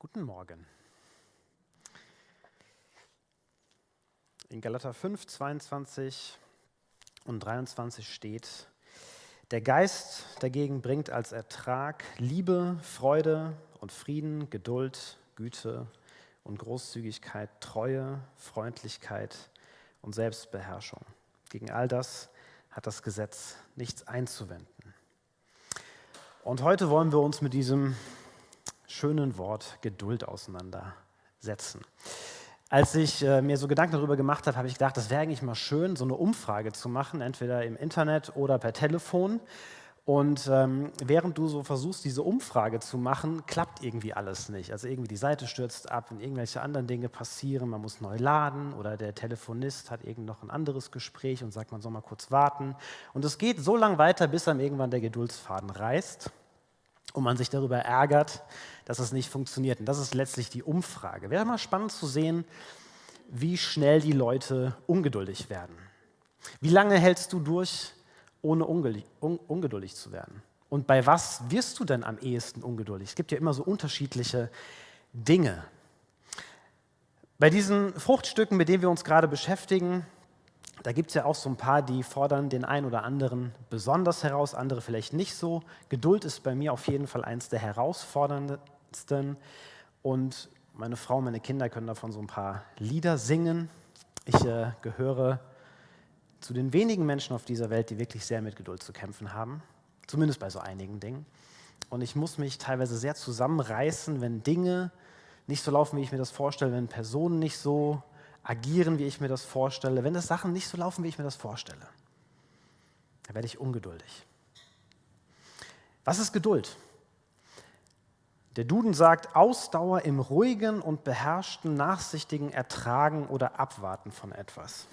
Guten Morgen. In Galater 5, 22 und 23 steht, der Geist dagegen bringt als Ertrag Liebe, Freude und Frieden, Geduld, Güte und Großzügigkeit, Treue, Freundlichkeit und Selbstbeherrschung. Gegen all das hat das Gesetz nichts einzuwenden. Und heute wollen wir uns mit diesem schönen Wort Geduld auseinandersetzen. Als ich äh, mir so Gedanken darüber gemacht habe, habe ich gedacht, das wäre eigentlich mal schön, so eine Umfrage zu machen, entweder im Internet oder per Telefon. Und ähm, während du so versuchst, diese Umfrage zu machen, klappt irgendwie alles nicht. Also irgendwie die Seite stürzt ab und irgendwelche anderen Dinge passieren, man muss neu laden oder der Telefonist hat irgend noch ein anderes Gespräch und sagt, man soll mal kurz warten. Und es geht so lange weiter, bis dann irgendwann der Geduldsfaden reißt und man sich darüber ärgert, dass es nicht funktioniert. Und das ist letztlich die Umfrage. Wäre mal spannend zu sehen, wie schnell die Leute ungeduldig werden. Wie lange hältst du durch, ohne ungeduldig zu werden? Und bei was wirst du denn am ehesten ungeduldig? Es gibt ja immer so unterschiedliche Dinge. Bei diesen Fruchtstücken, mit denen wir uns gerade beschäftigen, da gibt es ja auch so ein paar, die fordern den einen oder anderen besonders heraus, andere vielleicht nicht so. Geduld ist bei mir auf jeden Fall eins der herausforderndsten. Und meine Frau, meine Kinder können davon so ein paar Lieder singen. Ich äh, gehöre zu den wenigen Menschen auf dieser Welt, die wirklich sehr mit Geduld zu kämpfen haben. Zumindest bei so einigen Dingen. Und ich muss mich teilweise sehr zusammenreißen, wenn Dinge nicht so laufen, wie ich mir das vorstelle, wenn Personen nicht so agieren, wie ich mir das vorstelle, wenn das Sachen nicht so laufen, wie ich mir das vorstelle, dann werde ich ungeduldig. Was ist Geduld? Der Duden sagt Ausdauer im ruhigen und beherrschten, nachsichtigen Ertragen oder Abwarten von etwas.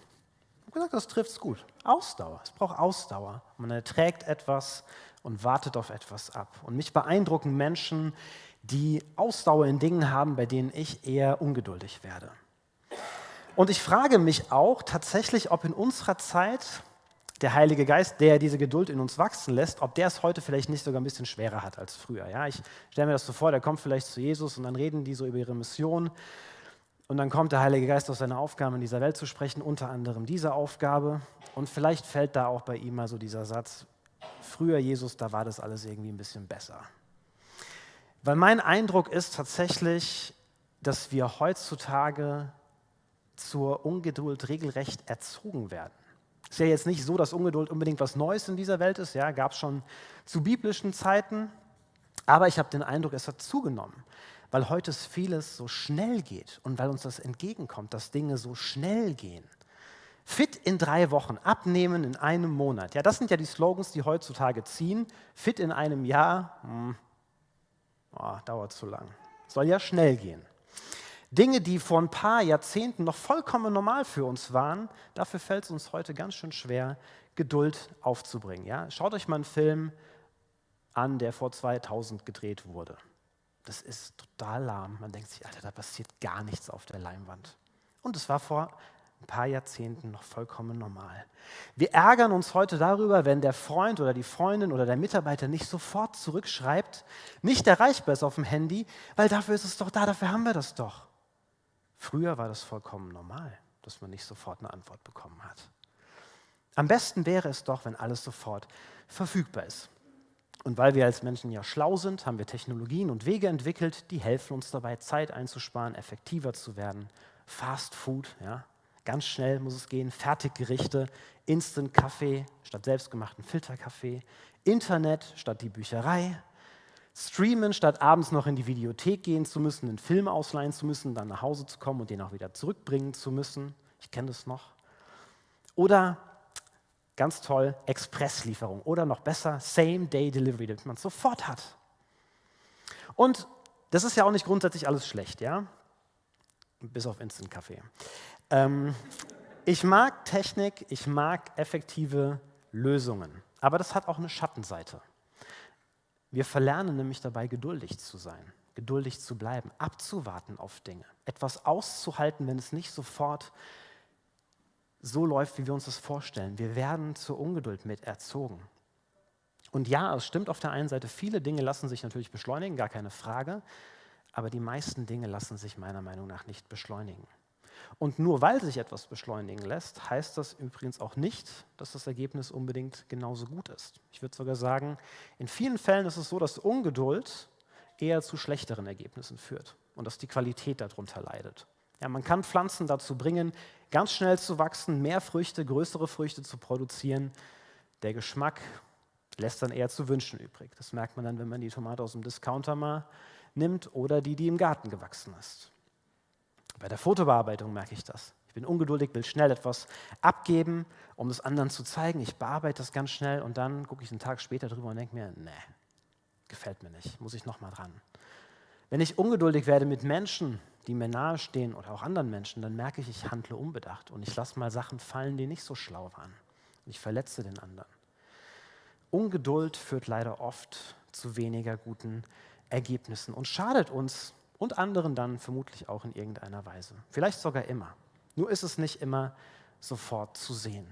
Ich habe gesagt, das trifft es gut. Ausdauer. Es braucht Ausdauer. Man erträgt etwas und wartet auf etwas ab. Und mich beeindrucken Menschen, die Ausdauer in Dingen haben, bei denen ich eher ungeduldig werde. Und ich frage mich auch tatsächlich, ob in unserer Zeit der Heilige Geist, der diese Geduld in uns wachsen lässt, ob der es heute vielleicht nicht sogar ein bisschen schwerer hat als früher. Ja, ich stelle mir das so vor, der kommt vielleicht zu Jesus und dann reden die so über ihre Mission. Und dann kommt der Heilige Geist aus seiner Aufgabe, in dieser Welt zu sprechen, unter anderem diese Aufgabe. Und vielleicht fällt da auch bei ihm mal so dieser Satz, früher Jesus, da war das alles irgendwie ein bisschen besser. Weil mein Eindruck ist tatsächlich, dass wir heutzutage zur Ungeduld regelrecht erzogen werden. Ist ja jetzt nicht so, dass Ungeduld unbedingt was Neues in dieser Welt ist. Ja, gab es schon zu biblischen Zeiten. Aber ich habe den Eindruck, es hat zugenommen, weil heute vieles so schnell geht und weil uns das entgegenkommt, dass Dinge so schnell gehen. Fit in drei Wochen, abnehmen in einem Monat. Ja, das sind ja die Slogans, die heutzutage ziehen. Fit in einem Jahr, hm, oh, dauert zu lang. Soll ja schnell gehen. Dinge, die vor ein paar Jahrzehnten noch vollkommen normal für uns waren, dafür fällt es uns heute ganz schön schwer, Geduld aufzubringen. Ja? Schaut euch mal einen Film an, der vor 2000 gedreht wurde. Das ist total lahm. Man denkt sich, Alter, da passiert gar nichts auf der Leinwand. Und es war vor ein paar Jahrzehnten noch vollkommen normal. Wir ärgern uns heute darüber, wenn der Freund oder die Freundin oder der Mitarbeiter nicht sofort zurückschreibt, nicht erreichbar ist auf dem Handy, weil dafür ist es doch da, dafür haben wir das doch. Früher war das vollkommen normal, dass man nicht sofort eine Antwort bekommen hat. Am besten wäre es doch, wenn alles sofort verfügbar ist. Und weil wir als Menschen ja schlau sind, haben wir Technologien und Wege entwickelt, die helfen uns dabei, Zeit einzusparen, effektiver zu werden. Fast Food, ja, ganz schnell muss es gehen, Fertiggerichte, Instant-Kaffee statt selbstgemachten Filterkaffee, Internet statt die Bücherei, streamen, statt abends noch in die Videothek gehen zu müssen, einen Film ausleihen zu müssen, dann nach Hause zu kommen und den auch wieder zurückbringen zu müssen. Ich kenne das noch. Oder ganz toll, Expresslieferung oder noch besser, Same-Day-Delivery, damit man es sofort hat. Und das ist ja auch nicht grundsätzlich alles schlecht, ja? Bis auf Instant-Kaffee. Ähm, ich mag Technik, ich mag effektive Lösungen, aber das hat auch eine Schattenseite. Wir verlernen nämlich dabei, geduldig zu sein, geduldig zu bleiben, abzuwarten auf Dinge, etwas auszuhalten, wenn es nicht sofort so läuft, wie wir uns das vorstellen. Wir werden zur Ungeduld mit erzogen. Und ja, es stimmt auf der einen Seite, viele Dinge lassen sich natürlich beschleunigen, gar keine Frage. aber die meisten Dinge lassen sich meiner Meinung nach nicht beschleunigen. Und nur weil sich etwas beschleunigen lässt, heißt das übrigens auch nicht, dass das Ergebnis unbedingt genauso gut ist. Ich würde sogar sagen, in vielen Fällen ist es so, dass Ungeduld eher zu schlechteren Ergebnissen führt und dass die Qualität darunter leidet. Ja, man kann Pflanzen dazu bringen, ganz schnell zu wachsen, mehr Früchte, größere Früchte zu produzieren. Der Geschmack lässt dann eher zu wünschen übrig. Das merkt man dann, wenn man die Tomate aus dem Discounter mal nimmt oder die, die im Garten gewachsen ist. Bei der Fotobearbeitung merke ich das. Ich bin ungeduldig, will schnell etwas abgeben, um es anderen zu zeigen. Ich bearbeite das ganz schnell und dann gucke ich einen Tag später drüber und denke mir, nee, gefällt mir nicht, muss ich nochmal dran. Wenn ich ungeduldig werde mit Menschen, die mir nahestehen oder auch anderen Menschen, dann merke ich, ich handle unbedacht und ich lasse mal Sachen fallen, die nicht so schlau waren. Und ich verletze den anderen. Ungeduld führt leider oft zu weniger guten Ergebnissen und schadet uns und anderen dann vermutlich auch in irgendeiner Weise. Vielleicht sogar immer. Nur ist es nicht immer sofort zu sehen.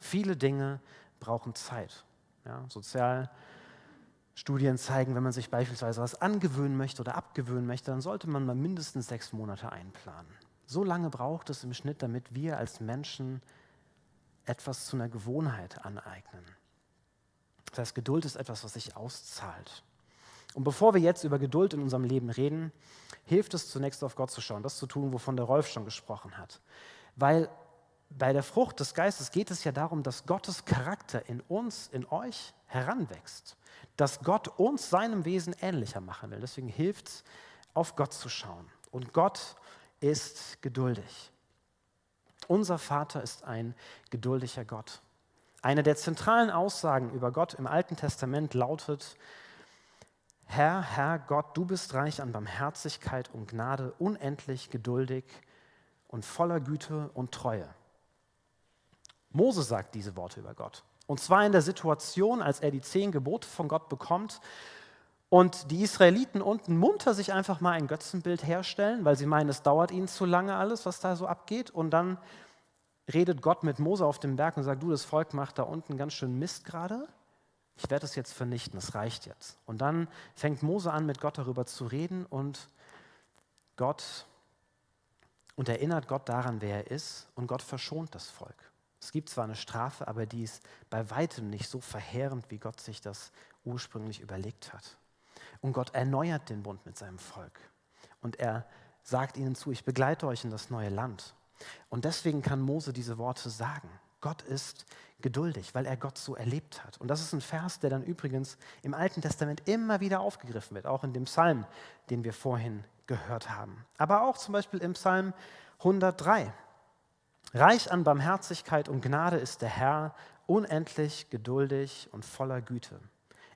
Viele Dinge brauchen Zeit. Ja, Sozialstudien zeigen, wenn man sich beispielsweise was angewöhnen möchte oder abgewöhnen möchte, dann sollte man mal mindestens sechs Monate einplanen. So lange braucht es im Schnitt, damit wir als Menschen etwas zu einer Gewohnheit aneignen. Das heißt, Geduld ist etwas, was sich auszahlt. Und bevor wir jetzt über Geduld in unserem Leben reden, hilft es zunächst auf Gott zu schauen, das zu tun, wovon der Rolf schon gesprochen hat. Weil bei der Frucht des Geistes geht es ja darum, dass Gottes Charakter in uns, in euch heranwächst. Dass Gott uns seinem Wesen ähnlicher machen will. Deswegen hilft es, auf Gott zu schauen. Und Gott ist geduldig. Unser Vater ist ein geduldiger Gott. Eine der zentralen Aussagen über Gott im Alten Testament lautet, Herr, Herr Gott, du bist reich an Barmherzigkeit und Gnade, unendlich geduldig und voller Güte und Treue. Mose sagt diese Worte über Gott. Und zwar in der Situation, als er die zehn Gebote von Gott bekommt und die Israeliten unten munter sich einfach mal ein Götzenbild herstellen, weil sie meinen, es dauert ihnen zu lange alles, was da so abgeht. Und dann redet Gott mit Mose auf dem Berg und sagt, du, das Volk macht da unten ganz schön Mist gerade ich werde es jetzt vernichten, es reicht jetzt. Und dann fängt Mose an, mit Gott darüber zu reden und Gott und erinnert Gott daran, wer er ist und Gott verschont das Volk. Es gibt zwar eine Strafe, aber die ist bei weitem nicht so verheerend, wie Gott sich das ursprünglich überlegt hat. Und Gott erneuert den Bund mit seinem Volk. Und er sagt ihnen zu, ich begleite euch in das neue Land. Und deswegen kann Mose diese Worte sagen. Gott ist geduldig, weil er Gott so erlebt hat. Und das ist ein Vers, der dann übrigens im Alten Testament immer wieder aufgegriffen wird, auch in dem Psalm, den wir vorhin gehört haben. Aber auch zum Beispiel im Psalm 103. Reich an Barmherzigkeit und Gnade ist der Herr, unendlich geduldig und voller Güte.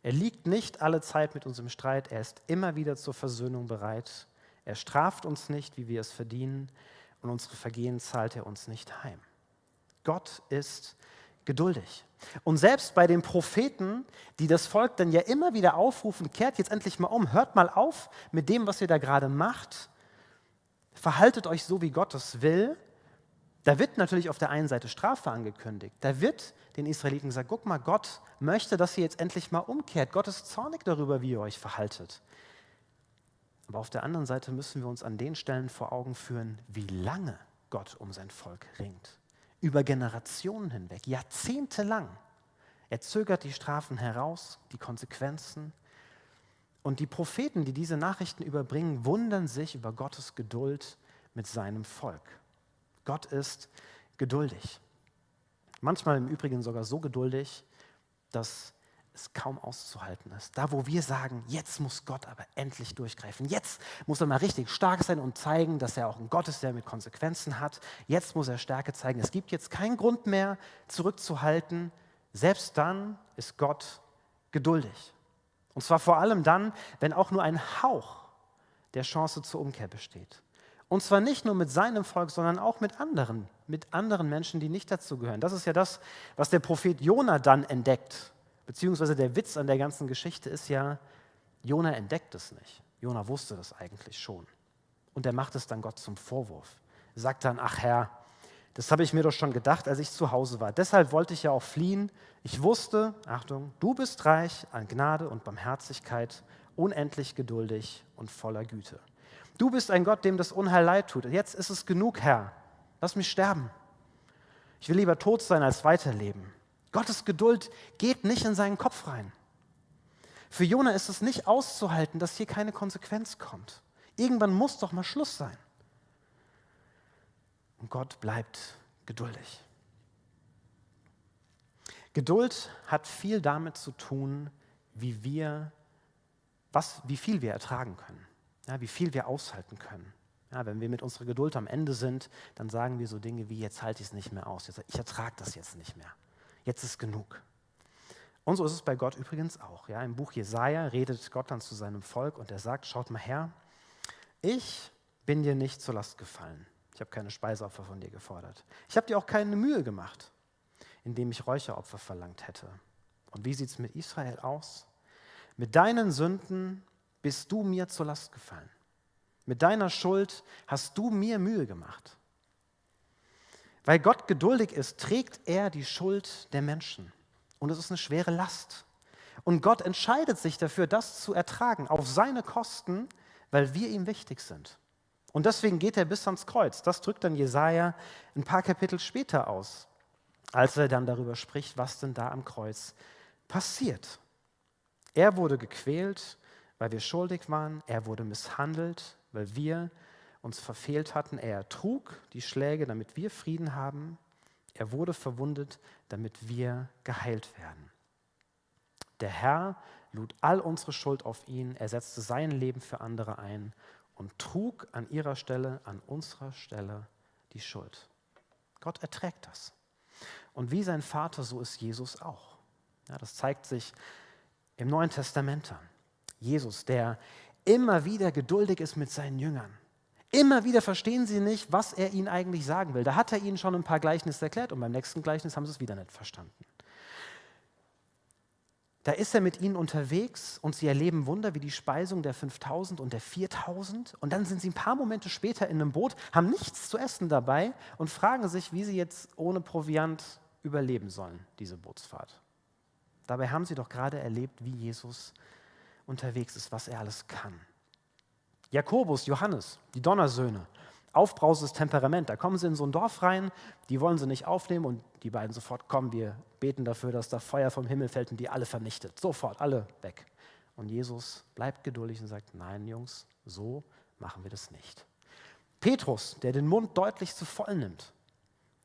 Er liegt nicht alle Zeit mit uns im Streit, er ist immer wieder zur Versöhnung bereit. Er straft uns nicht, wie wir es verdienen, und unsere Vergehen zahlt er uns nicht heim. Gott ist geduldig. Und selbst bei den Propheten, die das Volk dann ja immer wieder aufrufen, kehrt jetzt endlich mal um, hört mal auf mit dem, was ihr da gerade macht, verhaltet euch so, wie Gott es will. Da wird natürlich auf der einen Seite Strafe angekündigt. Da wird den Israeliten gesagt, guck mal, Gott möchte, dass ihr jetzt endlich mal umkehrt. Gott ist zornig darüber, wie ihr euch verhaltet. Aber auf der anderen Seite müssen wir uns an den Stellen vor Augen führen, wie lange Gott um sein Volk ringt über Generationen hinweg, jahrzehntelang. Er zögert die Strafen heraus, die Konsequenzen. Und die Propheten, die diese Nachrichten überbringen, wundern sich über Gottes Geduld mit seinem Volk. Gott ist geduldig. Manchmal im Übrigen sogar so geduldig, dass es kaum auszuhalten ist. Da, wo wir sagen, jetzt muss Gott aber endlich durchgreifen. Jetzt muss er mal richtig stark sein und zeigen, dass er auch ein Gott ist, der mit Konsequenzen hat. Jetzt muss er Stärke zeigen. Es gibt jetzt keinen Grund mehr, zurückzuhalten. Selbst dann ist Gott geduldig. Und zwar vor allem dann, wenn auch nur ein Hauch der Chance zur Umkehr besteht. Und zwar nicht nur mit seinem Volk, sondern auch mit anderen, mit anderen Menschen, die nicht dazugehören. Das ist ja das, was der Prophet Jona dann entdeckt Beziehungsweise der Witz an der ganzen Geschichte ist ja, Jona entdeckt es nicht. Jona wusste das eigentlich schon. Und er macht es dann Gott zum Vorwurf. Er sagt dann, ach Herr, das habe ich mir doch schon gedacht, als ich zu Hause war. Deshalb wollte ich ja auch fliehen. Ich wusste, Achtung, du bist reich an Gnade und Barmherzigkeit, unendlich geduldig und und voller Güte. Du bist ein Gott, dem das Unheil leid tut. Jetzt ist es genug, Herr. Lass mich sterben. Ich will lieber tot sein als weiterleben. Gottes Geduld geht nicht in seinen Kopf rein. Für Jona ist es nicht auszuhalten, dass hier keine Konsequenz kommt. Irgendwann muss doch mal Schluss sein. Und Gott bleibt geduldig. Geduld hat viel damit zu tun, wie wir, was, wie viel wir ertragen können, ja, wie viel wir aushalten können. Ja, wenn wir mit unserer Geduld am Ende sind, dann sagen wir so Dinge wie, jetzt halte ich es nicht mehr aus, ich ertrage das jetzt nicht mehr, jetzt ist genug. Und so ist es bei Gott übrigens auch. Ja, Im Buch Jesaja redet Gott dann zu seinem Volk und er sagt: Schaut mal her, ich bin dir nicht zur Last gefallen. Ich habe keine Speiseopfer von dir gefordert. Ich habe dir auch keine Mühe gemacht, indem ich Räucheropfer verlangt hätte. Und wie sieht es mit Israel aus? Mit deinen Sünden bist du mir zur Last gefallen. Mit deiner Schuld hast du mir Mühe gemacht. Weil Gott geduldig ist, trägt er die Schuld der Menschen. Und es ist eine schwere Last. Und Gott entscheidet sich dafür, das zu ertragen, auf seine Kosten, weil wir ihm wichtig sind. Und deswegen geht er bis ans Kreuz. Das drückt dann Jesaja ein paar Kapitel später aus, als er dann darüber spricht, was denn da am Kreuz passiert. Er wurde gequält, weil wir schuldig waren. Er wurde misshandelt, weil wir uns verfehlt hatten. Er trug die Schläge, damit wir Frieden haben. Er wurde verwundet, damit wir geheilt werden. Der Herr lud all unsere Schuld auf ihn. Er setzte sein Leben für andere ein und trug an ihrer Stelle, an unserer Stelle die Schuld. Gott erträgt das. Und wie sein Vater, so ist Jesus auch. Ja, das zeigt sich im Neuen Testament an. Jesus, der immer wieder geduldig ist mit seinen Jüngern. Immer wieder verstehen sie nicht, was er ihnen eigentlich sagen will. Da hat er ihnen schon ein paar Gleichnisse erklärt und beim nächsten Gleichnis haben sie es wieder nicht verstanden. Da ist er mit ihnen unterwegs und sie erleben Wunder wie die Speisung der 5000 und der 4000. Und dann sind sie ein paar Momente später in einem Boot, haben nichts zu essen dabei und fragen sich, wie sie jetzt ohne Proviant überleben sollen, diese Bootsfahrt. Dabei haben sie doch gerade erlebt, wie Jesus unterwegs ist, was er alles kann. Jakobus, Johannes, die Donnersöhne, aufbrausendes Temperament. Da kommen sie in so ein Dorf rein, die wollen sie nicht aufnehmen und die beiden sofort kommen, wir beten dafür, dass da Feuer vom Himmel fällt und die alle vernichtet. Sofort, alle weg. Und Jesus bleibt geduldig und sagt, nein Jungs, so machen wir das nicht. Petrus, der den Mund deutlich zu voll nimmt,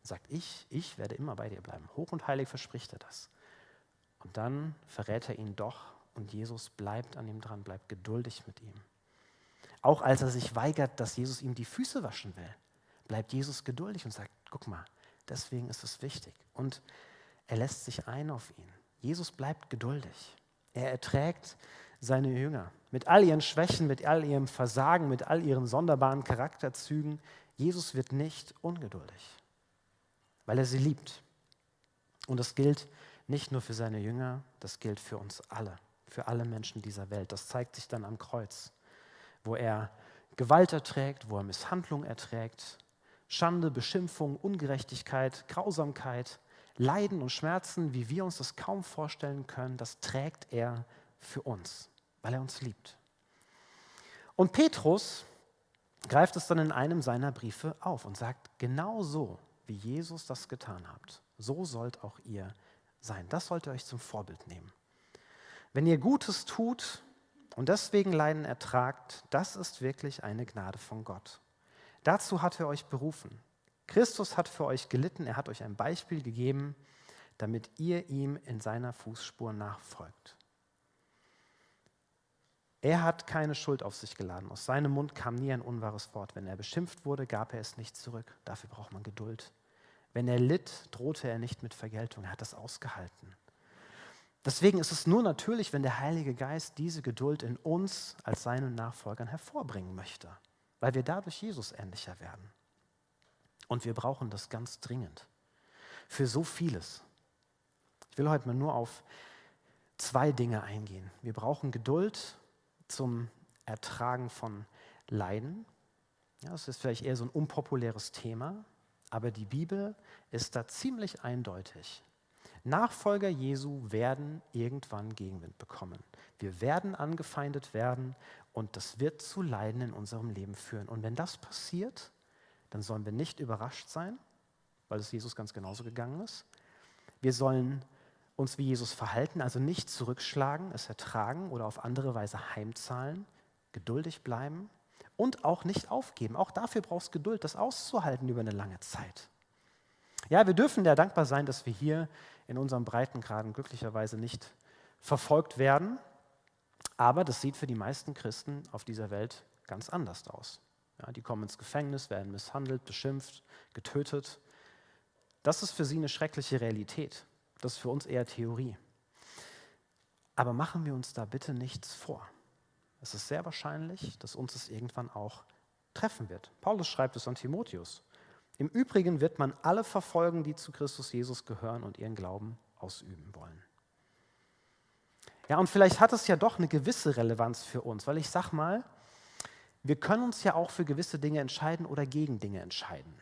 sagt, ich, ich werde immer bei dir bleiben. Hoch und heilig verspricht er das. Und dann verrät er ihn doch und Jesus bleibt an ihm dran, bleibt geduldig mit ihm. Auch als er sich weigert, dass Jesus ihm die Füße waschen will, bleibt Jesus geduldig und sagt, guck mal, deswegen ist es wichtig. Und er lässt sich ein auf ihn. Jesus bleibt geduldig. Er erträgt seine Jünger mit all ihren Schwächen, mit all ihrem Versagen, mit all ihren sonderbaren Charakterzügen. Jesus wird nicht ungeduldig, weil er sie liebt. Und das gilt nicht nur für seine Jünger, das gilt für uns alle, für alle Menschen dieser Welt. Das zeigt sich dann am Kreuz wo er Gewalt erträgt, wo er Misshandlung erträgt, Schande, Beschimpfung, Ungerechtigkeit, Grausamkeit, Leiden und Schmerzen, wie wir uns das kaum vorstellen können, das trägt er für uns, weil er uns liebt. Und Petrus greift es dann in einem seiner Briefe auf und sagt, genau so, wie Jesus das getan habt, so sollt auch ihr sein. Das sollt ihr euch zum Vorbild nehmen. Wenn ihr Gutes tut, und deswegen Leiden ertragt, das ist wirklich eine Gnade von Gott. Dazu hat er euch berufen. Christus hat für euch gelitten, er hat euch ein Beispiel gegeben, damit ihr ihm in seiner Fußspur nachfolgt. Er hat keine Schuld auf sich geladen. Aus seinem Mund kam nie ein unwahres Wort. Wenn er beschimpft wurde, gab er es nicht zurück. Dafür braucht man Geduld. Wenn er litt, drohte er nicht mit Vergeltung. Er hat das ausgehalten. Deswegen ist es nur natürlich, wenn der Heilige Geist diese Geduld in uns als seinen Nachfolgern hervorbringen möchte, weil wir dadurch Jesus ähnlicher werden. Und wir brauchen das ganz dringend. Für so vieles. Ich will heute mal nur auf zwei Dinge eingehen. Wir brauchen Geduld zum Ertragen von Leiden. Ja, das ist vielleicht eher so ein unpopuläres Thema, aber die Bibel ist da ziemlich eindeutig. Nachfolger Jesu werden irgendwann Gegenwind bekommen. Wir werden angefeindet werden Und das wird zu Leiden in unserem Leben führen. Und wenn das passiert, dann sollen wir nicht überrascht sein, weil es Jesus ganz genauso gegangen ist. Wir sollen uns wie Jesus verhalten, also nicht zurückschlagen, es ertragen oder auf andere Weise heimzahlen, geduldig bleiben und auch nicht aufgeben. Auch dafür brauchst du Geduld, das auszuhalten über eine lange Zeit. Ja, wir dürfen ja dankbar sein, dass wir hier in unserem Breitengraden glücklicherweise nicht verfolgt werden, aber das sieht für die meisten Christen auf dieser Welt ganz anders aus. Ja, die kommen ins Gefängnis, werden misshandelt, beschimpft, getötet. Das ist für sie eine schreckliche Realität. Das ist für uns eher Theorie. Aber machen wir uns da bitte nichts vor. Es ist sehr wahrscheinlich, dass uns es irgendwann auch treffen wird. Paulus schreibt es an Timotheus. Im Übrigen wird man alle verfolgen, die zu Christus Jesus gehören und ihren Glauben ausüben wollen. Ja, und vielleicht hat es ja doch eine gewisse Relevanz für uns, weil ich sag mal, wir können uns ja auch für gewisse Dinge entscheiden oder gegen Dinge entscheiden.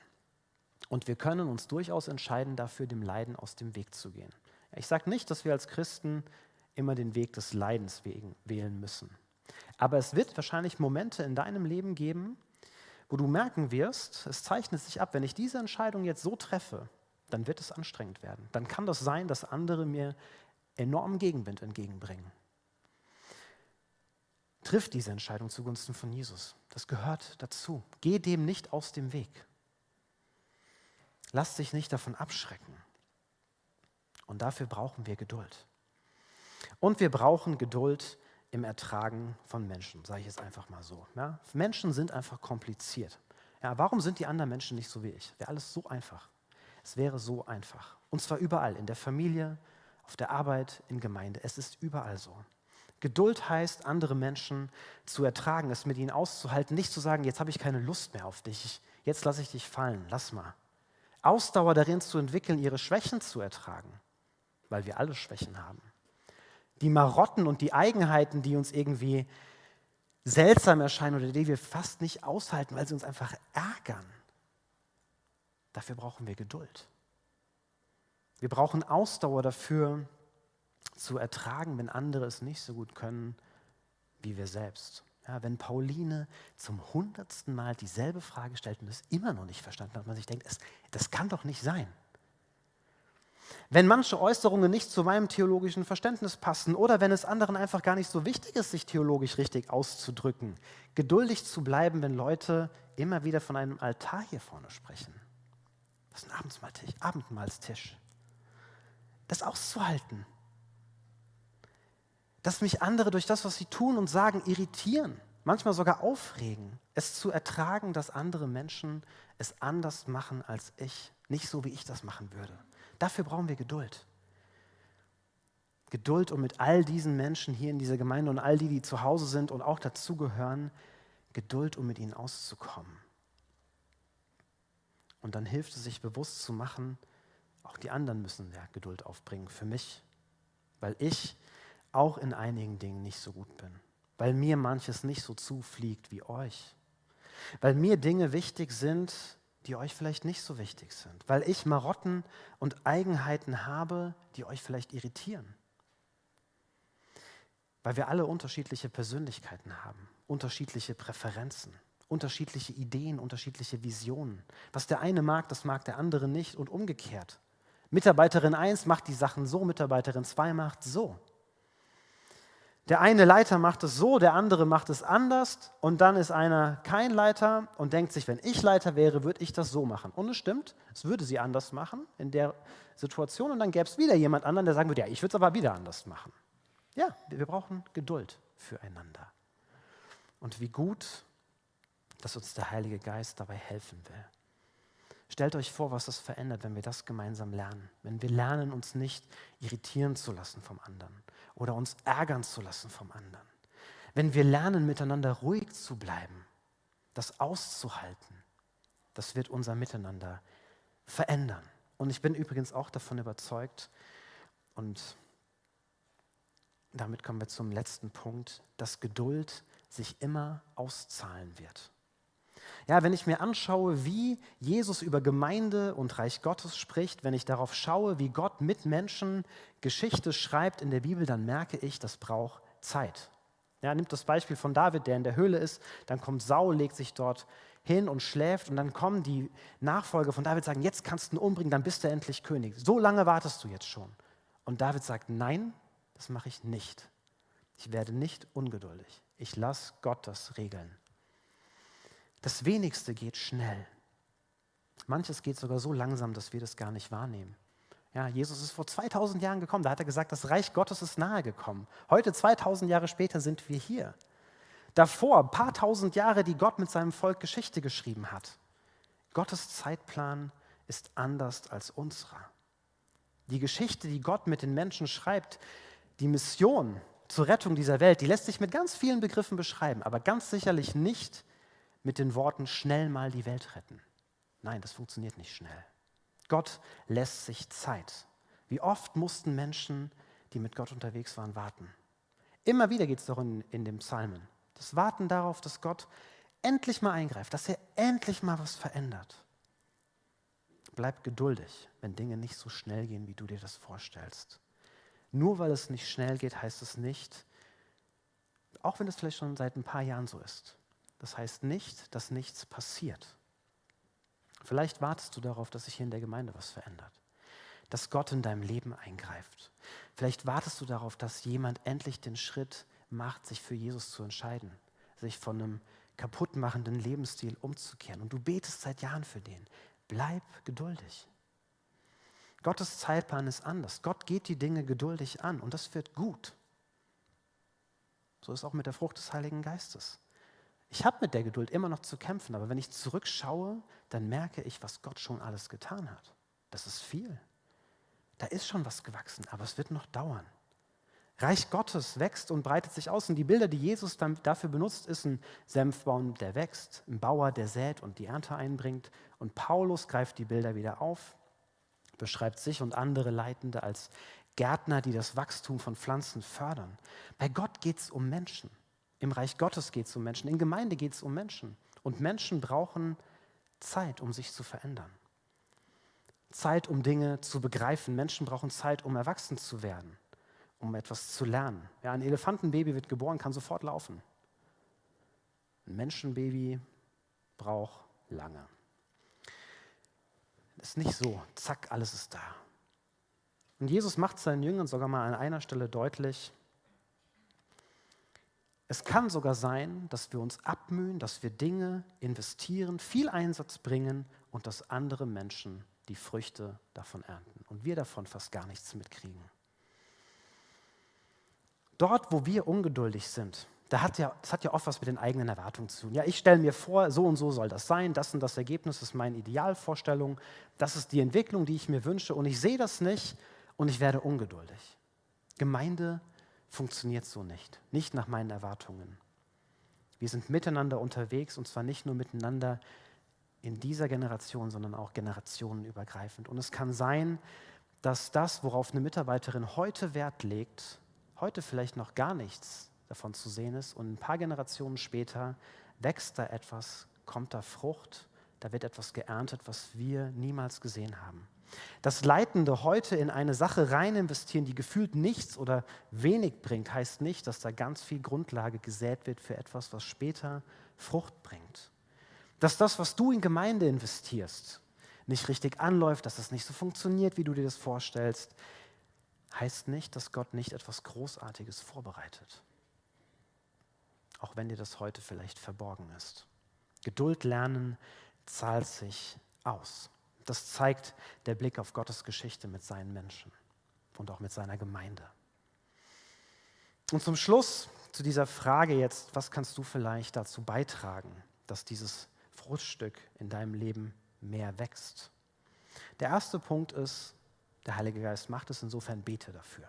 Und wir können uns durchaus entscheiden, dafür dem Leiden aus dem Weg zu gehen. Ich sage nicht, dass wir als Christen immer den Weg des Leidens wählen müssen. Aber es wird wahrscheinlich Momente in deinem Leben geben, wo du merken wirst, es zeichnet sich ab, wenn ich diese Entscheidung jetzt so treffe, dann wird es anstrengend werden. Dann kann das sein, dass andere mir enormen Gegenwind entgegenbringen. Triff diese Entscheidung zugunsten von Jesus. Das gehört dazu. Geh dem nicht aus dem Weg. Lass dich nicht davon abschrecken. Und dafür brauchen wir Geduld. Und wir brauchen Geduld im Ertragen von Menschen, sage ich jetzt einfach mal so. Ja? Menschen sind einfach kompliziert. Ja, warum sind die anderen Menschen nicht so wie ich? Wäre alles so einfach. Es wäre so einfach. Und zwar überall, in der Familie, auf der Arbeit, in Gemeinde. Es ist überall so. Geduld heißt, andere Menschen zu ertragen, es mit ihnen auszuhalten, nicht zu sagen, jetzt habe ich keine Lust mehr auf dich, jetzt lasse ich dich fallen, lass mal. Ausdauer darin zu entwickeln, ihre Schwächen zu ertragen, weil wir alle Schwächen haben die Marotten und die Eigenheiten, die uns irgendwie seltsam erscheinen oder die wir fast nicht aushalten, weil sie uns einfach ärgern. Dafür brauchen wir Geduld. Wir brauchen Ausdauer dafür, zu ertragen, wenn andere es nicht so gut können wie wir selbst. Ja, wenn Pauline zum hundertsten Mal dieselbe Frage stellt und es immer noch nicht verstanden hat, man sich denkt, es, das kann doch nicht sein. Wenn manche Äußerungen nicht zu meinem theologischen Verständnis passen oder wenn es anderen einfach gar nicht so wichtig ist, sich theologisch richtig auszudrücken, geduldig zu bleiben, wenn Leute immer wieder von einem Altar hier vorne sprechen. Das ist ein Abendmahlstisch. Abendmahlstisch. Das auszuhalten. Dass mich andere durch das, was sie tun und sagen, irritieren, manchmal sogar aufregen. Es zu ertragen, dass andere Menschen es anders machen als ich, nicht so, wie ich das machen würde. Dafür brauchen wir Geduld. Geduld, um mit all diesen Menschen hier in dieser Gemeinde und all die, die zu Hause sind und auch dazugehören, Geduld, um mit ihnen auszukommen. Und dann hilft es sich bewusst zu machen, auch die anderen müssen ja Geduld aufbringen für mich, weil ich auch in einigen Dingen nicht so gut bin, weil mir manches nicht so zufliegt wie euch, weil mir Dinge wichtig sind, die euch vielleicht nicht so wichtig sind, weil ich Marotten und Eigenheiten habe, die euch vielleicht irritieren. Weil wir alle unterschiedliche Persönlichkeiten haben, unterschiedliche Präferenzen, unterschiedliche Ideen, unterschiedliche Visionen. Was der eine mag, das mag der andere nicht und umgekehrt. Mitarbeiterin 1 macht die Sachen so, Mitarbeiterin 2 macht so. Der eine Leiter macht es so, der andere macht es anders und dann ist einer kein Leiter und denkt sich, wenn ich Leiter wäre, würde ich das so machen. Und es stimmt, es würde sie anders machen in der Situation und dann gäbe es wieder jemand anderen, der sagen würde, ja, ich würde es aber wieder anders machen. Ja, wir brauchen Geduld füreinander. Und wie gut, dass uns der Heilige Geist dabei helfen will. Stellt euch vor, was das verändert, wenn wir das gemeinsam lernen. Wenn wir lernen, uns nicht irritieren zu lassen vom anderen oder uns ärgern zu lassen vom anderen. Wenn wir lernen, miteinander ruhig zu bleiben, das auszuhalten, das wird unser Miteinander verändern. Und ich bin übrigens auch davon überzeugt, und damit kommen wir zum letzten Punkt, dass Geduld sich immer auszahlen wird. Ja, wenn ich mir anschaue, wie Jesus über Gemeinde und Reich Gottes spricht, wenn ich darauf schaue, wie Gott mit Menschen Geschichte schreibt in der Bibel, dann merke ich, das braucht Zeit. Ja, nimmt das Beispiel von David, der in der Höhle ist, dann kommt Saul, legt sich dort hin und schläft und dann kommen die Nachfolger von David sagen, jetzt kannst du ihn umbringen, dann bist du endlich König. So lange wartest du jetzt schon. Und David sagt, nein, das mache ich nicht. Ich werde nicht ungeduldig. Ich lasse Gott das regeln. Das wenigste geht schnell. Manches geht sogar so langsam, dass wir das gar nicht wahrnehmen. Ja, Jesus ist vor 2000 Jahren gekommen. Da hat er gesagt, das Reich Gottes ist nahe gekommen. Heute, 2000 Jahre später, sind wir hier. Davor, ein paar tausend Jahre, die Gott mit seinem Volk Geschichte geschrieben hat. Gottes Zeitplan ist anders als unserer. Die Geschichte, die Gott mit den Menschen schreibt, die Mission zur Rettung dieser Welt, die lässt sich mit ganz vielen Begriffen beschreiben, aber ganz sicherlich nicht mit den Worten schnell mal die Welt retten. Nein, das funktioniert nicht schnell. Gott lässt sich Zeit. Wie oft mussten Menschen, die mit Gott unterwegs waren, warten? Immer wieder geht es darum in dem Psalmen. Das Warten darauf, dass Gott endlich mal eingreift, dass er endlich mal was verändert. Bleib geduldig, wenn Dinge nicht so schnell gehen, wie du dir das vorstellst. Nur weil es nicht schnell geht, heißt es nicht, auch wenn es vielleicht schon seit ein paar Jahren so ist, das heißt nicht, dass nichts passiert. Vielleicht wartest du darauf, dass sich hier in der Gemeinde was verändert, dass Gott in deinem Leben eingreift. Vielleicht wartest du darauf, dass jemand endlich den Schritt macht, sich für Jesus zu entscheiden, sich von einem kaputtmachenden Lebensstil umzukehren. Und du betest seit Jahren für den. Bleib geduldig. Gottes Zeitplan ist anders. Gott geht die Dinge geduldig an und das wird gut. So ist auch mit der Frucht des Heiligen Geistes. Ich habe mit der Geduld immer noch zu kämpfen, aber wenn ich zurückschaue, dann merke ich, was Gott schon alles getan hat. Das ist viel. Da ist schon was gewachsen, aber es wird noch dauern. Reich Gottes wächst und breitet sich aus. Und die Bilder, die Jesus dafür benutzt, ist ein Senfbaum, der wächst, ein Bauer, der sät und die Ernte einbringt. Und Paulus greift die Bilder wieder auf, beschreibt sich und andere Leitende als Gärtner, die das Wachstum von Pflanzen fördern. Bei Gott geht es um Menschen. Im Reich Gottes geht es um Menschen. In Gemeinde geht es um Menschen. Und Menschen brauchen Zeit, um sich zu verändern. Zeit, um Dinge zu begreifen. Menschen brauchen Zeit, um erwachsen zu werden, um etwas zu lernen. Ja, ein Elefantenbaby wird geboren, kann sofort laufen. Ein Menschenbaby braucht lange. Ist nicht so, zack, alles ist da. Und Jesus macht seinen Jüngern sogar mal an einer Stelle deutlich, es kann sogar sein, dass wir uns abmühen, dass wir Dinge investieren, viel Einsatz bringen und dass andere Menschen die Früchte davon ernten und wir davon fast gar nichts mitkriegen. Dort, wo wir ungeduldig sind, da hat ja, das hat ja oft was mit den eigenen Erwartungen zu tun. Ja, ich stelle mir vor, so und so soll das sein, das und das Ergebnis ist meine Idealvorstellung, das ist die Entwicklung, die ich mir wünsche und ich sehe das nicht und ich werde ungeduldig. Gemeinde funktioniert so nicht, nicht nach meinen Erwartungen. Wir sind miteinander unterwegs und zwar nicht nur miteinander in dieser Generation, sondern auch generationenübergreifend. Und es kann sein, dass das, worauf eine Mitarbeiterin heute Wert legt, heute vielleicht noch gar nichts davon zu sehen ist und ein paar Generationen später wächst da etwas, kommt da Frucht, da wird etwas geerntet, was wir niemals gesehen haben. Das Leitende heute in eine Sache rein investieren, die gefühlt nichts oder wenig bringt, heißt nicht, dass da ganz viel Grundlage gesät wird für etwas, was später Frucht bringt. Dass das, was du in Gemeinde investierst, nicht richtig anläuft, dass das nicht so funktioniert, wie du dir das vorstellst, heißt nicht, dass Gott nicht etwas Großartiges vorbereitet. Auch wenn dir das heute vielleicht verborgen ist. Geduld lernen zahlt sich aus. Das zeigt der Blick auf Gottes Geschichte mit seinen Menschen und auch mit seiner Gemeinde. Und zum Schluss zu dieser Frage jetzt, was kannst du vielleicht dazu beitragen, dass dieses Fruchtstück in deinem Leben mehr wächst? Der erste Punkt ist, der Heilige Geist macht es, insofern bete dafür.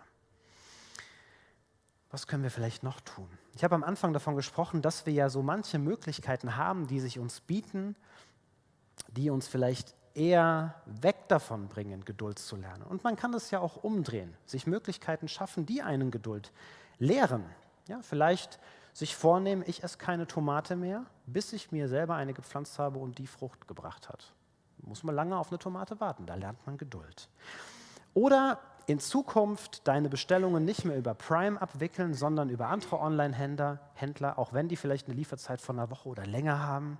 Was können wir vielleicht noch tun? Ich habe am Anfang davon gesprochen, dass wir ja so manche Möglichkeiten haben, die sich uns bieten, die uns vielleicht eher weg davon bringen, Geduld zu lernen. Und man kann das ja auch umdrehen, sich Möglichkeiten schaffen, die einen Geduld lehren. Ja, vielleicht sich vornehmen, ich esse keine Tomate mehr, bis ich mir selber eine gepflanzt habe und die Frucht gebracht hat. Muss man lange auf eine Tomate warten, da lernt man Geduld. Oder in Zukunft deine Bestellungen nicht mehr über Prime abwickeln, sondern über andere Online-Händler, Händler, auch wenn die vielleicht eine Lieferzeit von einer Woche oder länger haben.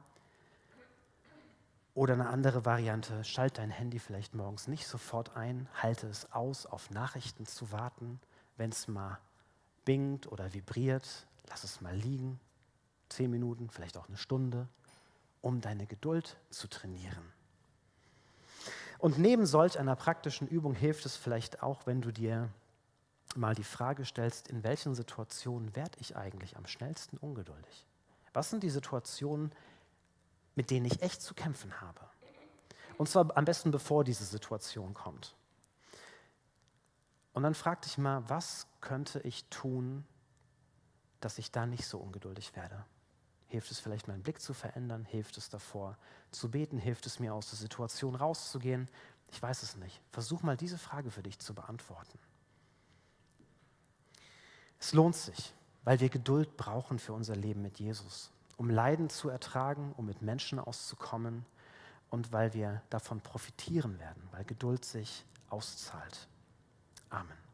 Oder eine andere Variante, schalt dein Handy vielleicht morgens nicht sofort ein, halte es aus, auf Nachrichten zu warten. Wenn es mal bingt oder vibriert, lass es mal liegen. Zehn Minuten, vielleicht auch eine Stunde, um deine Geduld zu trainieren. Und neben solch einer praktischen Übung hilft es vielleicht auch, wenn du dir mal die Frage stellst, in welchen Situationen werde ich eigentlich am schnellsten ungeduldig? Was sind die Situationen, mit denen ich echt zu kämpfen habe. Und zwar am besten, bevor diese Situation kommt. Und dann frag dich mal, was könnte ich tun, dass ich da nicht so ungeduldig werde? Hilft es vielleicht, meinen Blick zu verändern? Hilft es davor zu beten? Hilft es mir, aus der Situation rauszugehen? Ich weiß es nicht. Versuch mal diese Frage für dich zu beantworten. Es lohnt sich, weil wir Geduld brauchen für unser Leben mit Jesus um Leiden zu ertragen, um mit Menschen auszukommen und weil wir davon profitieren werden, weil Geduld sich auszahlt. Amen.